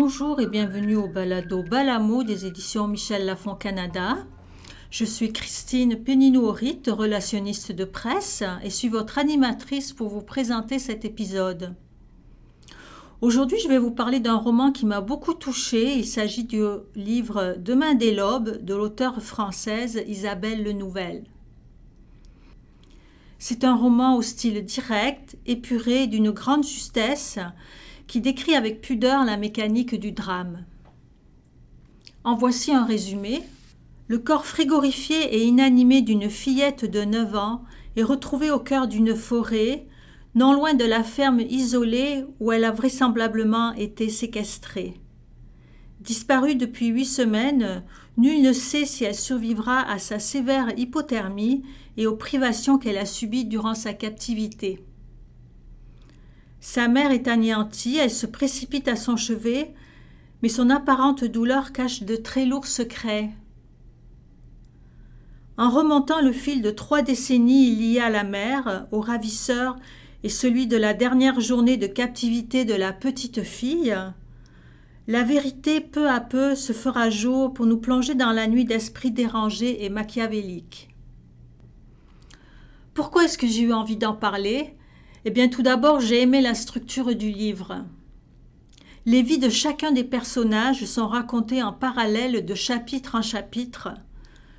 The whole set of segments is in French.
Bonjour et bienvenue au balado Balamo des éditions Michel Lafon Canada. Je suis Christine Péninou-Horit, relationniste de presse, et suis votre animatrice pour vous présenter cet épisode. Aujourd'hui, je vais vous parler d'un roman qui m'a beaucoup touchée. Il s'agit du livre Demain des lobes de l'auteure française Isabelle Lenouvel. C'est un roman au style direct, épuré, d'une grande justesse, qui décrit avec pudeur la mécanique du drame. En voici un résumé. Le corps frigorifié et inanimé d'une fillette de 9 ans est retrouvé au cœur d'une forêt, non loin de la ferme isolée où elle a vraisemblablement été séquestrée. Disparue depuis huit semaines, nul ne sait si elle survivra à sa sévère hypothermie et aux privations qu'elle a subies durant sa captivité. Sa mère est anéantie, elle se précipite à son chevet, mais son apparente douleur cache de très lourds secrets. En remontant le fil de trois décennies liées à la mère, au ravisseur et celui de la dernière journée de captivité de la petite fille, la vérité peu à peu se fera jour pour nous plonger dans la nuit d'esprit dérangé et machiavélique. Pourquoi est-ce que j'ai eu envie d'en parler? Eh bien, tout d'abord, j'ai aimé la structure du livre. Les vies de chacun des personnages sont racontées en parallèle de chapitre en chapitre,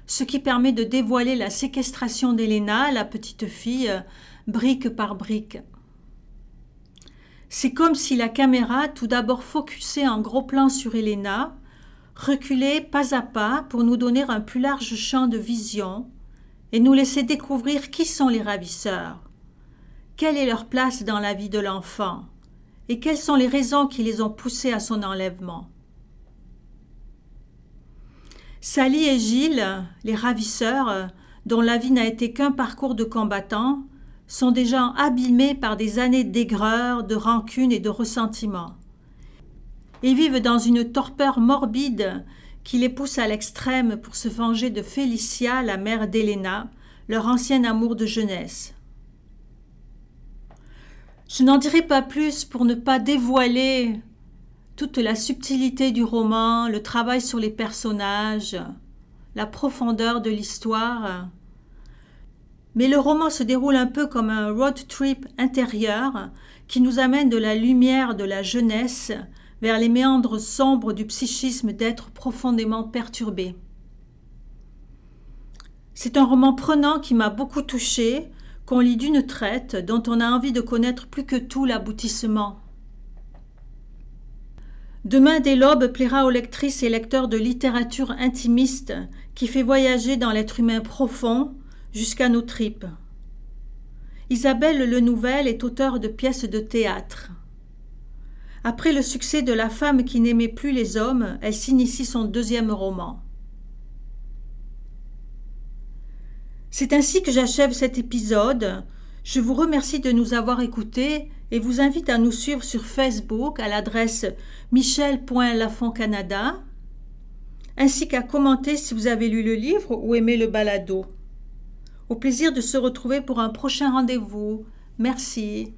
ce qui permet de dévoiler la séquestration d'Héléna, la petite fille, brique par brique. C'est comme si la caméra, tout d'abord focusée en gros plan sur Héléna, reculait pas à pas pour nous donner un plus large champ de vision et nous laisser découvrir qui sont les ravisseurs quelle est leur place dans la vie de l'enfant? Et quelles sont les raisons qui les ont poussés à son enlèvement? Sally et Gilles, les ravisseurs, dont la vie n'a été qu'un parcours de combattants, sont des gens abîmés par des années d'aigreur, de rancune et de ressentiment. Ils vivent dans une torpeur morbide qui les pousse à l'extrême pour se venger de Félicia, la mère d'Héléna, leur ancien amour de jeunesse. Je n'en dirai pas plus pour ne pas dévoiler toute la subtilité du roman, le travail sur les personnages, la profondeur de l'histoire. Mais le roman se déroule un peu comme un road trip intérieur qui nous amène de la lumière de la jeunesse vers les méandres sombres du psychisme d'être profondément perturbé. C'est un roman prenant qui m'a beaucoup touché, qu'on lit d'une traite, dont on a envie de connaître plus que tout l'aboutissement. Demain des lobes plaira aux lectrices et lecteurs de littérature intimiste qui fait voyager dans l'être humain profond jusqu'à nos tripes. Isabelle Le Nouvel est auteure de pièces de théâtre. Après le succès de La femme qui n'aimait plus les hommes, elle s'initie son deuxième roman. C'est ainsi que j'achève cet épisode. Je vous remercie de nous avoir écoutés et vous invite à nous suivre sur Facebook à l'adresse michel.lafontcanada, ainsi qu'à commenter si vous avez lu le livre ou aimé le balado. Au plaisir de se retrouver pour un prochain rendez-vous. Merci.